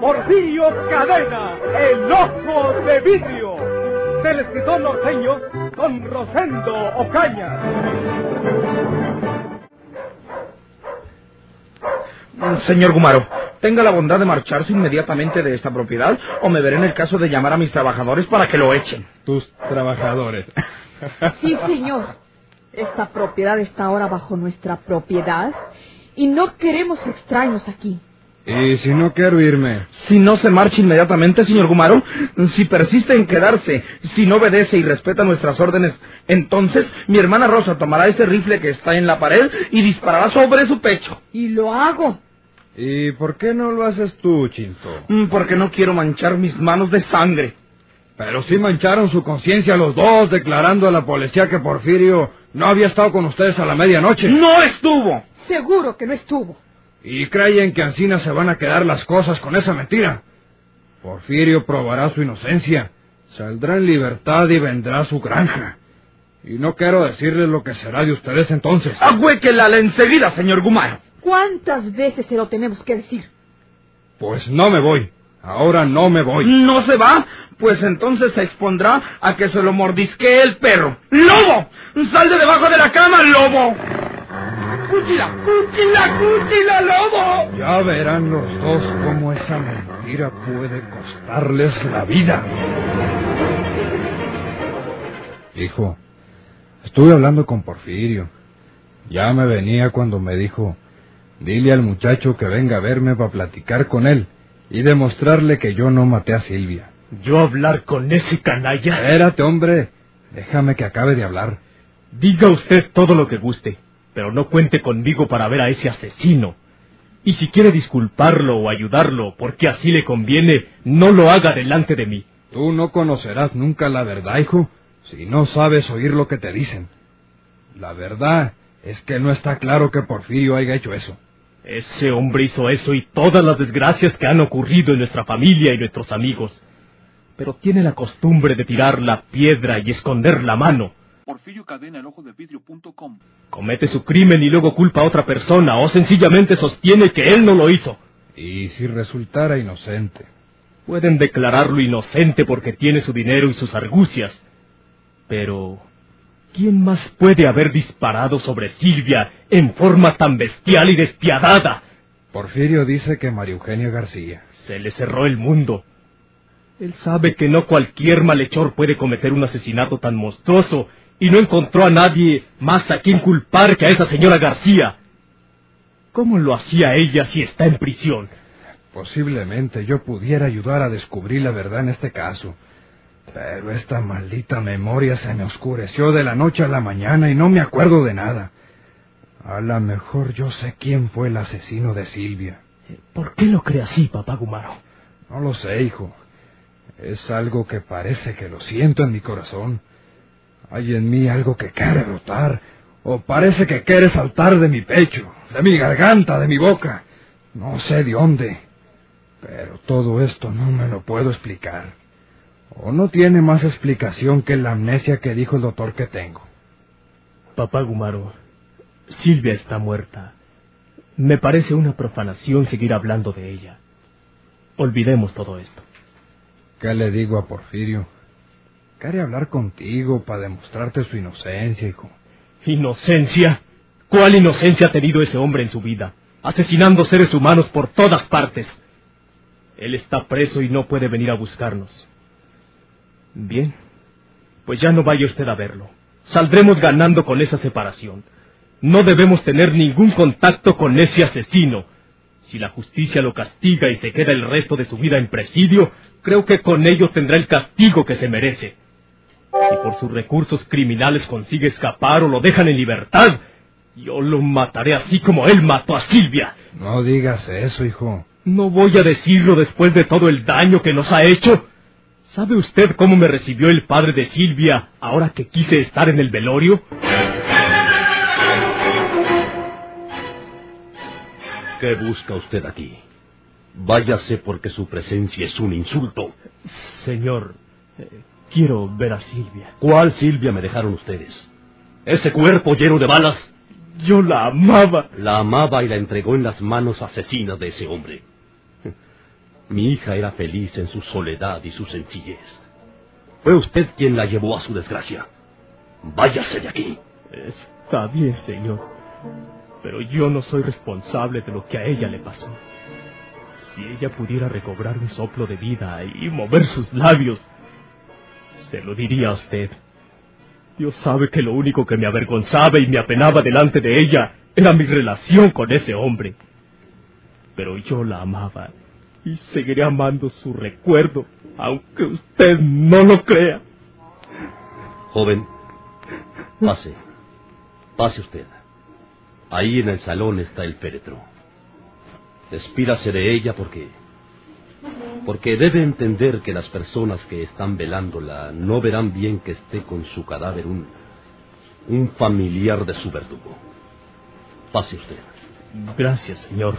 Porfirio Cadena, el ojo de vidrio, del escritor norteño Don Rosendo Ocaña. Señor Gumaro, tenga la bondad de marcharse inmediatamente de esta propiedad o me veré en el caso de llamar a mis trabajadores para que lo echen. Tus trabajadores. Sí, señor. Esta propiedad está ahora bajo nuestra propiedad y no queremos extraños aquí. ¿Y si no quiero irme? Si no se marcha inmediatamente, señor Gumaro, si persiste en quedarse, si no obedece y respeta nuestras órdenes, entonces mi hermana Rosa tomará ese rifle que está en la pared y disparará sobre su pecho. Y lo hago. ¿Y por qué no lo haces tú, Chinto? Mm, Porque no quiero manchar mis manos de sangre. Pero sí mancharon su conciencia los dos, declarando a la policía que Porfirio no había estado con ustedes a la medianoche. ¡No estuvo! Seguro que no estuvo. Y creen que Ancina se van a quedar las cosas con esa mentira. Porfirio probará su inocencia, saldrá en libertad y vendrá a su granja. Y no quiero decirles lo que será de ustedes entonces. ¡Agüéquela enseguida, señor Gumaro! ¿Cuántas veces se lo tenemos que decir? Pues no me voy. Ahora no me voy. ¿No se va? Pues entonces se expondrá a que se lo mordisquee el perro. ¡Lobo! ¡Sal de debajo de la cama, lobo! ¡Cúchila! ¡Cúchila! ¡Cúchila, lobo! Ya verán los dos cómo esa mentira puede costarles la vida. Hijo, estuve hablando con Porfirio. Ya me venía cuando me dijo, dile al muchacho que venga a verme para platicar con él y demostrarle que yo no maté a Silvia. ¿Yo hablar con ese canalla? Espérate, hombre. Déjame que acabe de hablar. Diga usted todo lo que guste, pero no cuente conmigo para ver a ese asesino. Y si quiere disculparlo o ayudarlo porque así le conviene, no lo haga delante de mí. Tú no conocerás nunca la verdad, hijo, si no sabes oír lo que te dicen. La verdad es que no está claro que Porfirio haya hecho eso. Ese hombre hizo eso y todas las desgracias que han ocurrido en nuestra familia y nuestros amigos. Pero tiene la costumbre de tirar la piedra y esconder la mano. Porfirio Cadena, el ojo de vidrio.com. Comete su crimen y luego culpa a otra persona o sencillamente sostiene que él no lo hizo. Y si resultara inocente. Pueden declararlo inocente porque tiene su dinero y sus argucias. Pero, ¿quién más puede haber disparado sobre Silvia en forma tan bestial y despiadada? Porfirio dice que María Eugenia García. Se le cerró el mundo. Él sabe que no cualquier malhechor puede cometer un asesinato tan monstruoso y no encontró a nadie más a quien culpar que a esa señora García. ¿Cómo lo hacía ella si está en prisión? Posiblemente yo pudiera ayudar a descubrir la verdad en este caso. Pero esta maldita memoria se me oscureció de la noche a la mañana y no me acuerdo de nada. A lo mejor yo sé quién fue el asesino de Silvia. ¿Por qué lo cree así, papá Gumaro? No lo sé, hijo. Es algo que parece que lo siento en mi corazón. Hay en mí algo que quiere brotar, o parece que quiere saltar de mi pecho, de mi garganta, de mi boca. No sé de dónde. Pero todo esto no me lo puedo explicar. O no tiene más explicación que la amnesia que dijo el doctor que tengo. Papá Gumaro, Silvia está muerta. Me parece una profanación seguir hablando de ella. Olvidemos todo esto. ¿Qué le digo a Porfirio? Quiere hablar contigo para demostrarte su inocencia, hijo. ¿Inocencia? ¿Cuál inocencia ha tenido ese hombre en su vida? Asesinando seres humanos por todas partes. Él está preso y no puede venir a buscarnos. Bien, pues ya no vaya usted a verlo. Saldremos ganando con esa separación. No debemos tener ningún contacto con ese asesino. Si la justicia lo castiga y se queda el resto de su vida en presidio, creo que con ello tendrá el castigo que se merece. Si por sus recursos criminales consigue escapar o lo dejan en libertad, yo lo mataré así como él mató a Silvia. No digas eso, hijo. No voy a decirlo después de todo el daño que nos ha hecho. ¿Sabe usted cómo me recibió el padre de Silvia ahora que quise estar en el velorio? ¿Qué busca usted aquí? Váyase porque su presencia es un insulto. Señor, quiero ver a Silvia. ¿Cuál Silvia me dejaron ustedes? ¿Ese cuerpo lleno de balas? Yo la amaba. La amaba y la entregó en las manos asesinas de ese hombre. Mi hija era feliz en su soledad y su sencillez. Fue usted quien la llevó a su desgracia. Váyase de aquí. Está bien, señor. Pero yo no soy responsable de lo que a ella le pasó. Si ella pudiera recobrar un soplo de vida y mover sus labios, se lo diría a usted. Dios sabe que lo único que me avergonzaba y me apenaba delante de ella era mi relación con ese hombre. Pero yo la amaba y seguiré amando su recuerdo, aunque usted no lo crea. Joven, pase. Pase usted. Ahí en el salón está el féretro. Despídase de ella porque... Porque debe entender que las personas que están velándola no verán bien que esté con su cadáver un... un familiar de su verdugo. Pase usted. Gracias, señor.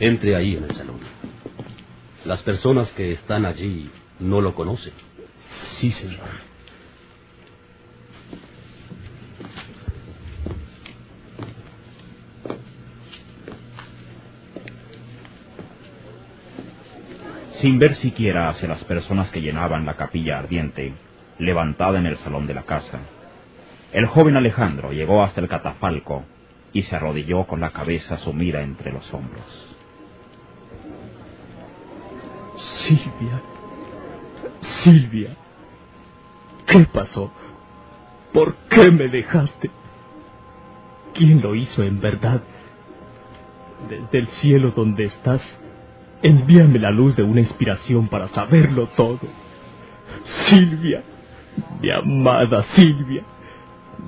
Entre ahí en el salón. Las personas que están allí no lo conocen. Sí, señor. Sin ver siquiera hacia las personas que llenaban la capilla ardiente, levantada en el salón de la casa, el joven Alejandro llegó hasta el catafalco y se arrodilló con la cabeza sumida entre los hombros. Silvia. Silvia. ¿Qué pasó? ¿Por qué me dejaste? ¿Quién lo hizo en verdad? Desde el cielo donde estás, envíame la luz de una inspiración para saberlo todo. Silvia, mi amada Silvia,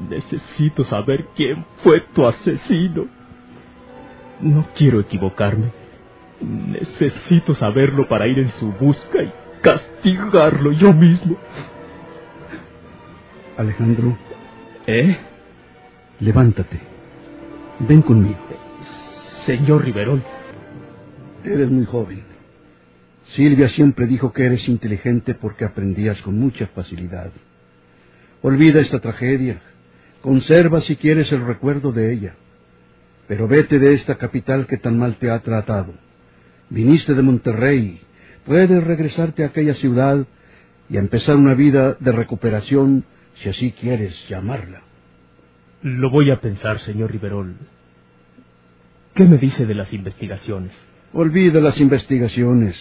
necesito saber quién fue tu asesino. No quiero equivocarme. Necesito saberlo para ir en su busca y castigarlo yo mismo. Alejandro, ¿Eh? levántate. Ven conmigo. Señor Riverol, Eres muy joven. Silvia siempre dijo que eres inteligente porque aprendías con mucha facilidad. Olvida esta tragedia. Conserva si quieres el recuerdo de ella. Pero vete de esta capital que tan mal te ha tratado. Viniste de Monterrey. Puedes regresarte a aquella ciudad y empezar una vida de recuperación si así quieres llamarla. lo voy a pensar, señor Riverol. ¿Qué me dice de las investigaciones? Olvida las investigaciones.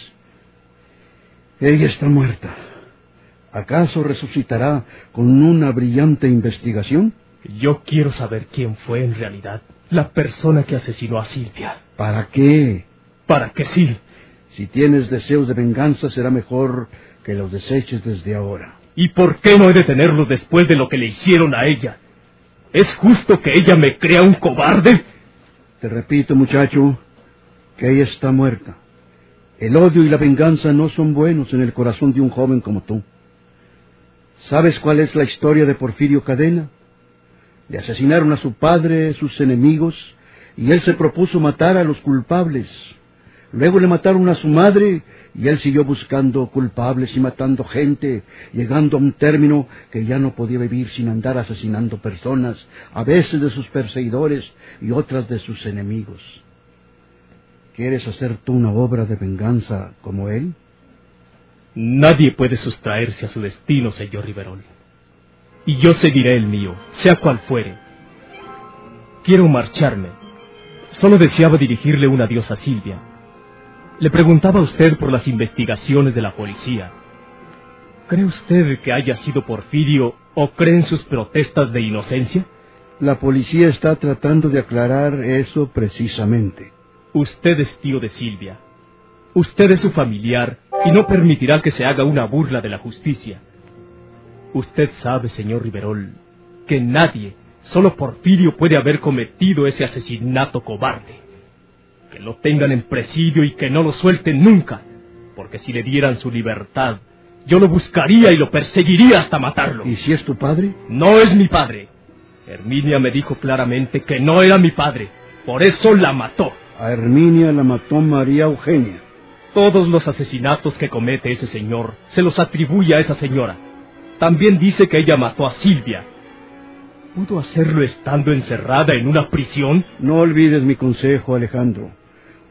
Ella está muerta. ¿Acaso resucitará con una brillante investigación? Yo quiero saber quién fue en realidad la persona que asesinó a Silvia. ¿Para qué? Para que sí, Si tienes deseos de venganza, será mejor que los deseches desde ahora. ¿Y por qué no he de tenerlos después de lo que le hicieron a ella? ¿Es justo que ella me crea un cobarde? Te repito, muchacho, que ella está muerta. El odio y la venganza no son buenos en el corazón de un joven como tú. ¿Sabes cuál es la historia de Porfirio Cadena? Le asesinaron a su padre, sus enemigos, y él se propuso matar a los culpables. Luego le mataron a su madre y él siguió buscando culpables y matando gente, llegando a un término que ya no podía vivir sin andar asesinando personas, a veces de sus perseguidores y otras de sus enemigos. ¿Quieres hacer tú una obra de venganza como él? Nadie puede sustraerse a su destino, señor Riverol. Y yo seguiré el mío, sea cual fuere. Quiero marcharme. Solo deseaba dirigirle un adiós a Silvia. Le preguntaba a usted por las investigaciones de la policía. ¿Cree usted que haya sido Porfirio o cree en sus protestas de inocencia? La policía está tratando de aclarar eso precisamente. Usted es tío de Silvia. Usted es su familiar y no permitirá que se haga una burla de la justicia. Usted sabe, señor Riverol, que nadie, Solo Porfirio puede haber cometido ese asesinato cobarde. Que lo tengan en presidio y que no lo suelten nunca, porque si le dieran su libertad, yo lo buscaría y lo perseguiría hasta matarlo. ¿Y si es tu padre? No es mi padre. Herminia me dijo claramente que no era mi padre. Por eso la mató. A Herminia la mató María Eugenia. Todos los asesinatos que comete ese señor se los atribuye a esa señora. También dice que ella mató a Silvia. ¿Pudo hacerlo estando encerrada en una prisión? No olvides mi consejo, Alejandro.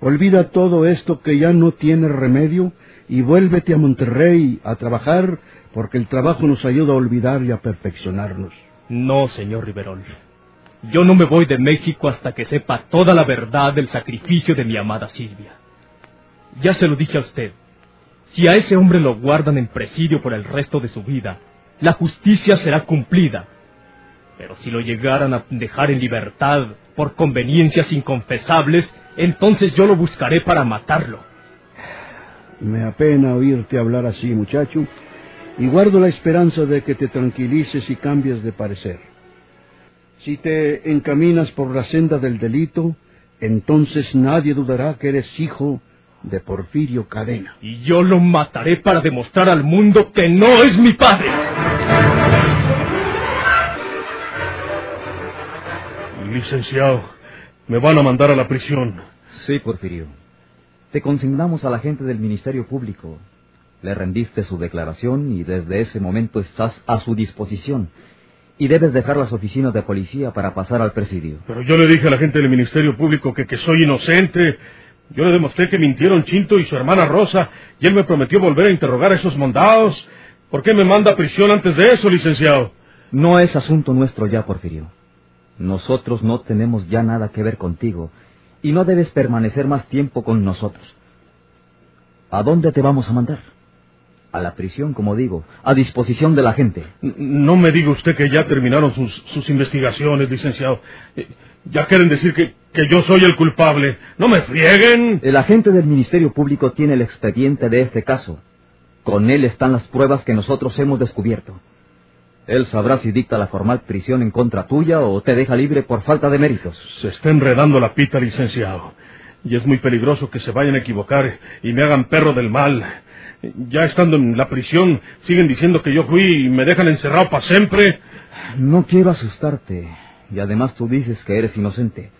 Olvida todo esto que ya no tiene remedio y vuélvete a Monterrey a trabajar porque el trabajo nos ayuda a olvidar y a perfeccionarnos. No, señor Riverol. Yo no me voy de México hasta que sepa toda la verdad del sacrificio de mi amada Silvia. Ya se lo dije a usted. Si a ese hombre lo guardan en presidio por el resto de su vida, la justicia será cumplida. Pero si lo llegaran a dejar en libertad por conveniencias inconfesables, entonces yo lo buscaré para matarlo. Me apena oírte hablar así, muchacho, y guardo la esperanza de que te tranquilices y cambies de parecer. Si te encaminas por la senda del delito, entonces nadie dudará que eres hijo de Porfirio Cadena. Y yo lo mataré para demostrar al mundo que no es mi padre. Licenciado, me van a mandar a la prisión. Sí, Porfirio. Te consignamos a la gente del Ministerio Público. Le rendiste su declaración y desde ese momento estás a su disposición. Y debes dejar las oficinas de policía para pasar al presidio. Pero yo le dije a la gente del Ministerio Público que, que soy inocente. Yo le demostré que mintieron Chinto y su hermana Rosa, y él me prometió volver a interrogar a esos mondados. ¿Por qué me manda a prisión antes de eso, licenciado? No es asunto nuestro ya, Porfirio. Nosotros no tenemos ya nada que ver contigo, y no debes permanecer más tiempo con nosotros. ¿A dónde te vamos a mandar? A la prisión, como digo, a disposición de la gente. No me diga usted que ya terminaron sus, sus investigaciones, licenciado. Eh, Ya quieren decir que, que yo soy el culpable. No me frieguen. El agente del Ministerio Público tiene el expediente de este caso. Con él están las pruebas que nosotros hemos descubierto. Él sabrá si dicta la formal prisión en contra tuya o te deja libre por falta de méritos. Se está enredando la pita, licenciado. Y es muy peligroso que se vayan a equivocar y me hagan perro del mal. Ya estando en la prisión, siguen diciendo que yo fui y me dejan encerrado para siempre. No quiero asustarte, y además tú dices que eres inocente.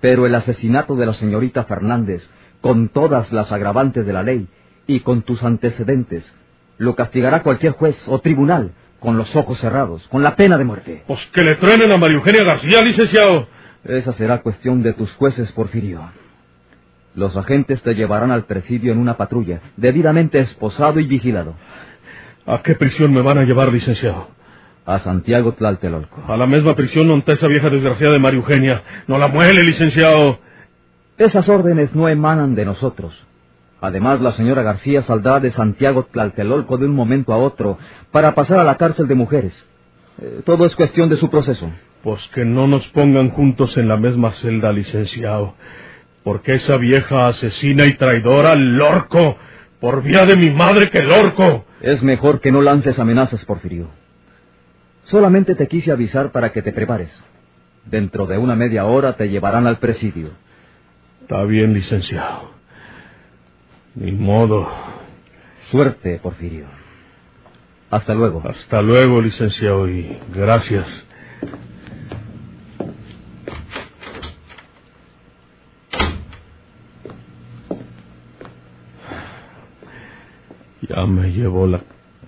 Pero el asesinato de la señorita Fernández, con todas las agravantes de la ley y con tus antecedentes, lo castigará cualquier juez o tribunal con los ojos cerrados, con la pena de muerte. Pues que le truenen a María Eugenia García, licenciado. Esa será cuestión de tus jueces, Porfirio. Los agentes te llevarán al presidio en una patrulla, debidamente esposado y vigilado. ¿A qué prisión me van a llevar, licenciado? A Santiago Tlaltelolco. A la misma prisión donde está esa vieja desgraciada de María Eugenia. No la muele, licenciado. Esas órdenes no emanan de nosotros. Además, la señora García saldrá de Santiago Tlaltelolco de un momento a otro para pasar a la cárcel de mujeres. Eh, todo es cuestión de su proceso. Pues que no nos pongan juntos en la misma celda, licenciado. Porque esa vieja asesina y traidora, Lorco, por vía de mi madre que Lorco. Es mejor que no lances amenazas, Porfirio. Solamente te quise avisar para que te prepares. Dentro de una media hora te llevarán al presidio. Está bien, licenciado. Ni modo. Suerte, Porfirio. Hasta luego. Hasta luego, licenciado, y gracias. Ya me llevó la,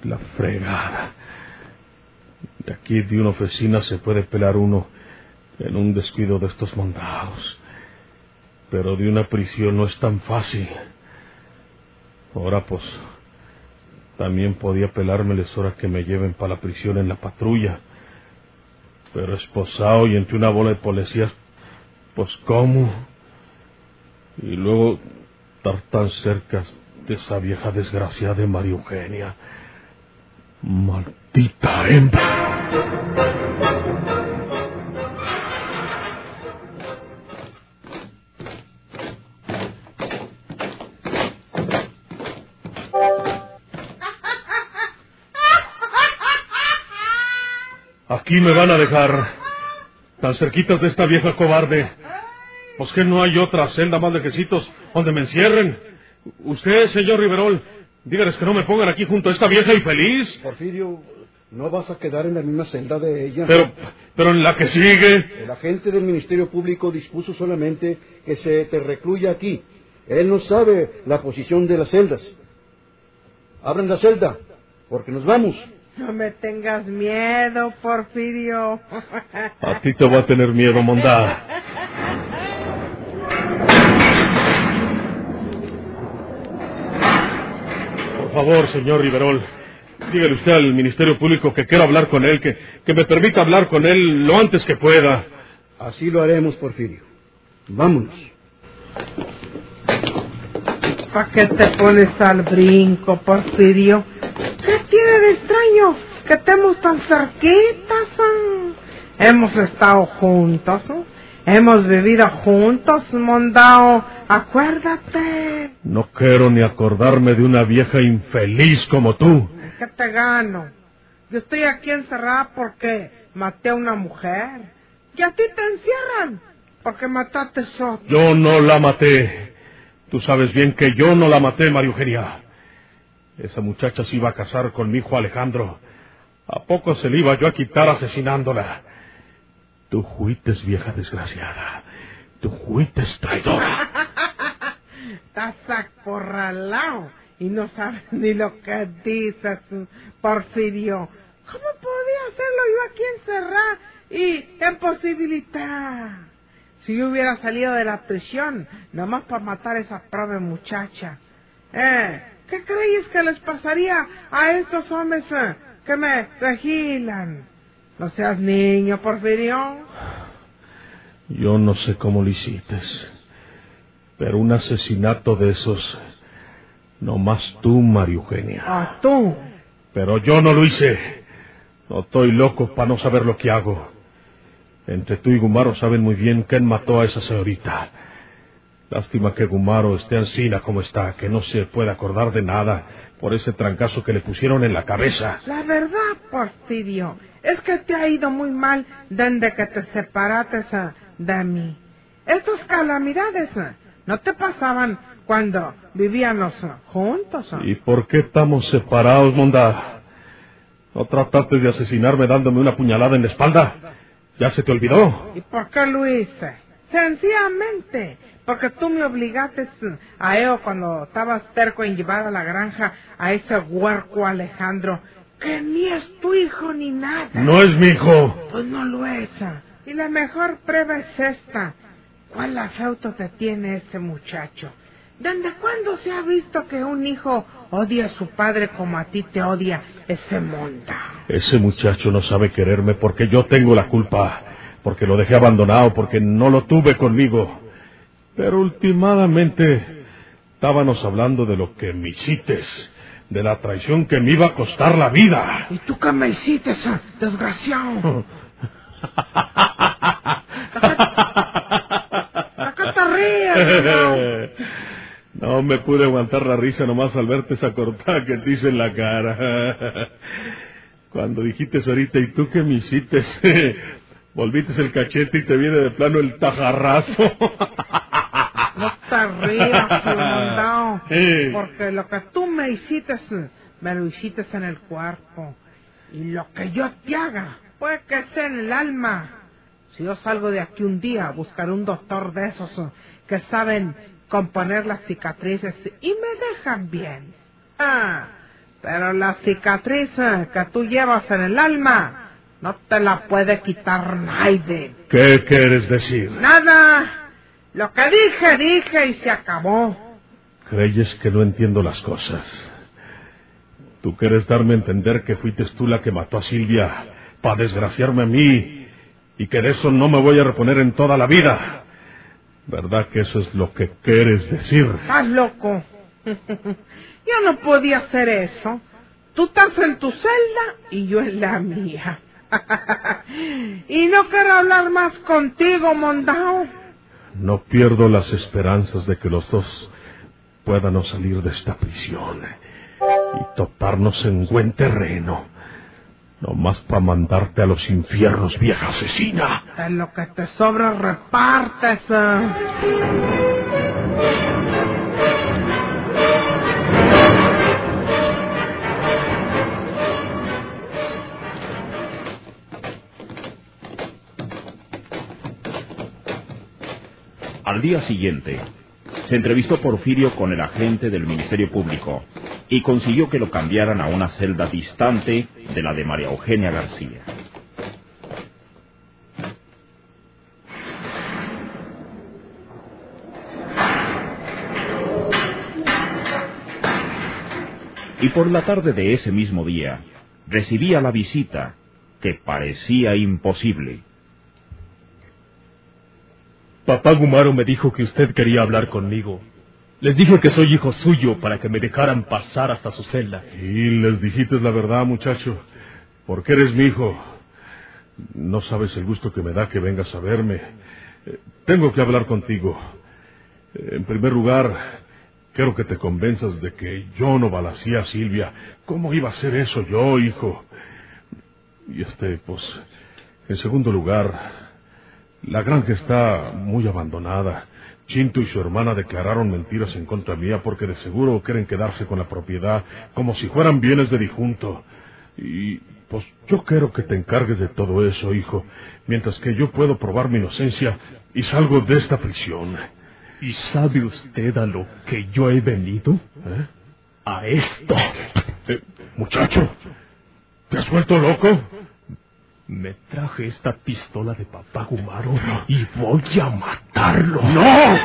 la fregada. De aquí de una oficina se puede pelar uno en un descuido de estos mandados. Pero de una prisión no es tan fácil. Ahora pues, también podía pelármeles ahora que me lleven para la prisión en la patrulla. Pero esposado y entre una bola de policías, pues cómo. Y luego estar tan cerca de esa vieja desgraciada de María Eugenia. Maldita hembra. Aquí me van a dejar. tan cerquitas de esta vieja cobarde. Pues que no hay otra celda más lejecitos donde me encierren. Usted, señor Riverol, dígales que no me pongan aquí junto a esta vieja infeliz. Porfirio, no vas a quedar en la misma celda de ella. Pero, pero en la que sigue. El agente del Ministerio Público dispuso solamente que se te recluya aquí. Él no sabe la posición de las celdas. Abran la celda, porque nos vamos. No me tengas miedo, Porfirio. A ti te va a tener miedo, Mondá. Por favor, señor Riverol, dígale usted al Ministerio Público que quiero hablar con él, que, que me permita hablar con él lo antes que pueda. Así lo haremos, Porfirio. Vámonos. ¿Para qué te pones al brinco, Porfirio? ¿Qué tiene de extraño que estemos tan cerquitas? Hemos estado juntos, ¿eh? Hemos vivido juntos, Mondao. Acuérdate. No quiero ni acordarme de una vieja infeliz como tú. ¿Qué te gano? Yo estoy aquí encerrada porque maté a una mujer. Y a ti te encierran porque mataste a otra. Yo no la maté. Tú sabes bien que yo no la maté, María Eugenia. Esa muchacha se iba a casar con mi hijo Alejandro. ¿A poco se le iba yo a quitar asesinándola? Tú fuites vieja desgraciada. Tú fuites traidora. Estás acorralado y no sabes ni lo que dices, Porfirio. ¿Cómo podía hacerlo yo aquí encerrada y imposibilitar? Si yo hubiera salido de la prisión, nomás para matar a esa pobre muchacha. ¿Eh? ¿Qué crees que les pasaría a estos hombres eh, que me vigilan? No seas niño, Porfirio. Yo no sé cómo lo hiciste. Pero un asesinato de esos. No más tú, María Eugenia. Ah, tú. Pero yo no lo hice. No estoy loco para no saber lo que hago. Entre tú y Gumaro saben muy bien quién mató a esa señorita. Lástima que Gumaro esté ansina como está, que no se puede acordar de nada por ese trancazo que le pusieron en la cabeza. La verdad, Porfirio, es que te ha ido muy mal desde que te separaste eh, de mí. Estas calamidades eh, no te pasaban cuando vivíamos eh, juntos. ¿Y por qué estamos separados, Monda? ¿No trataste de asesinarme dándome una puñalada en la espalda? ¿Ya se te olvidó? ¿Y por qué lo hice? Sencillamente, porque tú me obligaste a ello cuando estabas terco en llevar a la granja a ese huerco Alejandro, que ni es tu hijo ni nada. No es mi hijo. Pues no lo es. Y la mejor prueba es esta. ¿Cuál afecto te tiene este muchacho? ¿Desde cuándo se ha visto que un hijo odia a su padre como a ti te odia ese monta? Ese muchacho no sabe quererme porque yo tengo la culpa, porque lo dejé abandonado, porque no lo tuve conmigo. Pero últimamente estábamos hablando de lo que me hiciste, de la traición que me iba a costar la vida. ¿Y tú qué me hiciste, desgraciado? ¿A qué te ríes, no? No me pude aguantar la risa nomás al verte esa cortada que te hice en la cara. Cuando dijiste ahorita, ¿y tú qué me hiciste? Volviste el cachete y te viene de plano el tajarrazo. No te rías, Fulmondao, Eh. porque lo que tú me hiciste, me lo hiciste en el cuerpo. Y lo que yo te haga, puede que sea en el alma. Si yo salgo de aquí un día, buscaré un doctor de esos que saben componer las cicatrices y me dejan bien. Ah, pero la cicatriz eh, que tú llevas en el alma, no te la puede quitar nadie. ¿Qué quieres decir? Nada. Lo que dije, dije y se acabó. Creyes que no entiendo las cosas. Tú quieres darme a entender que fuiste tú la que mató a Silvia para desgraciarme a mí y que de eso no me voy a reponer en toda la vida. ¿Verdad que eso es lo que quieres decir? Estás loco. Yo no podía hacer eso. Tú estás en tu celda y yo en la mía. y no quiero hablar más contigo, Mondao. No pierdo las esperanzas de que los dos puedan salir de esta prisión y toparnos en buen terreno. Nomás para mandarte a los infiernos, vieja asesina. De lo que te sobra repartes. eh. Al día siguiente, se entrevistó Porfirio con el agente del Ministerio Público y consiguió que lo cambiaran a una celda distante de la de María Eugenia García. Y por la tarde de ese mismo día, recibía la visita que parecía imposible. Papá Gumaro me dijo que usted quería hablar conmigo. Les dije que soy hijo suyo para que me dejaran pasar hasta su celda. Y les dijiste la verdad, muchacho. Porque eres mi hijo. No sabes el gusto que me da que vengas a verme. Eh, Tengo que hablar contigo. Eh, En primer lugar, quiero que te convenzas de que yo no balacía a Silvia. ¿Cómo iba a ser eso yo, hijo? Y este, pues, en segundo lugar, la granja está muy abandonada. Chinto y su hermana declararon mentiras en contra mía porque de seguro quieren quedarse con la propiedad como si fueran bienes de difunto. Y pues yo quiero que te encargues de todo eso, hijo, mientras que yo puedo probar mi inocencia y salgo de esta prisión. ¿Y sabe usted a lo que yo he venido? ¿Eh? A esto. Eh, muchacho, ¿te has vuelto loco? Me traje esta pistola de papá Gumaro y voy a matarlo. ¡No!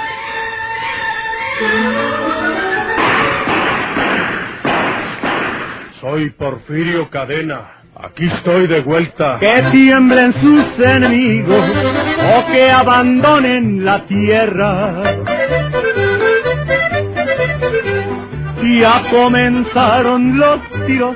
Soy Porfirio Cadena. Aquí estoy de vuelta. Que tiemblen sus enemigos o que abandonen la tierra. Ya comenzaron los tiros,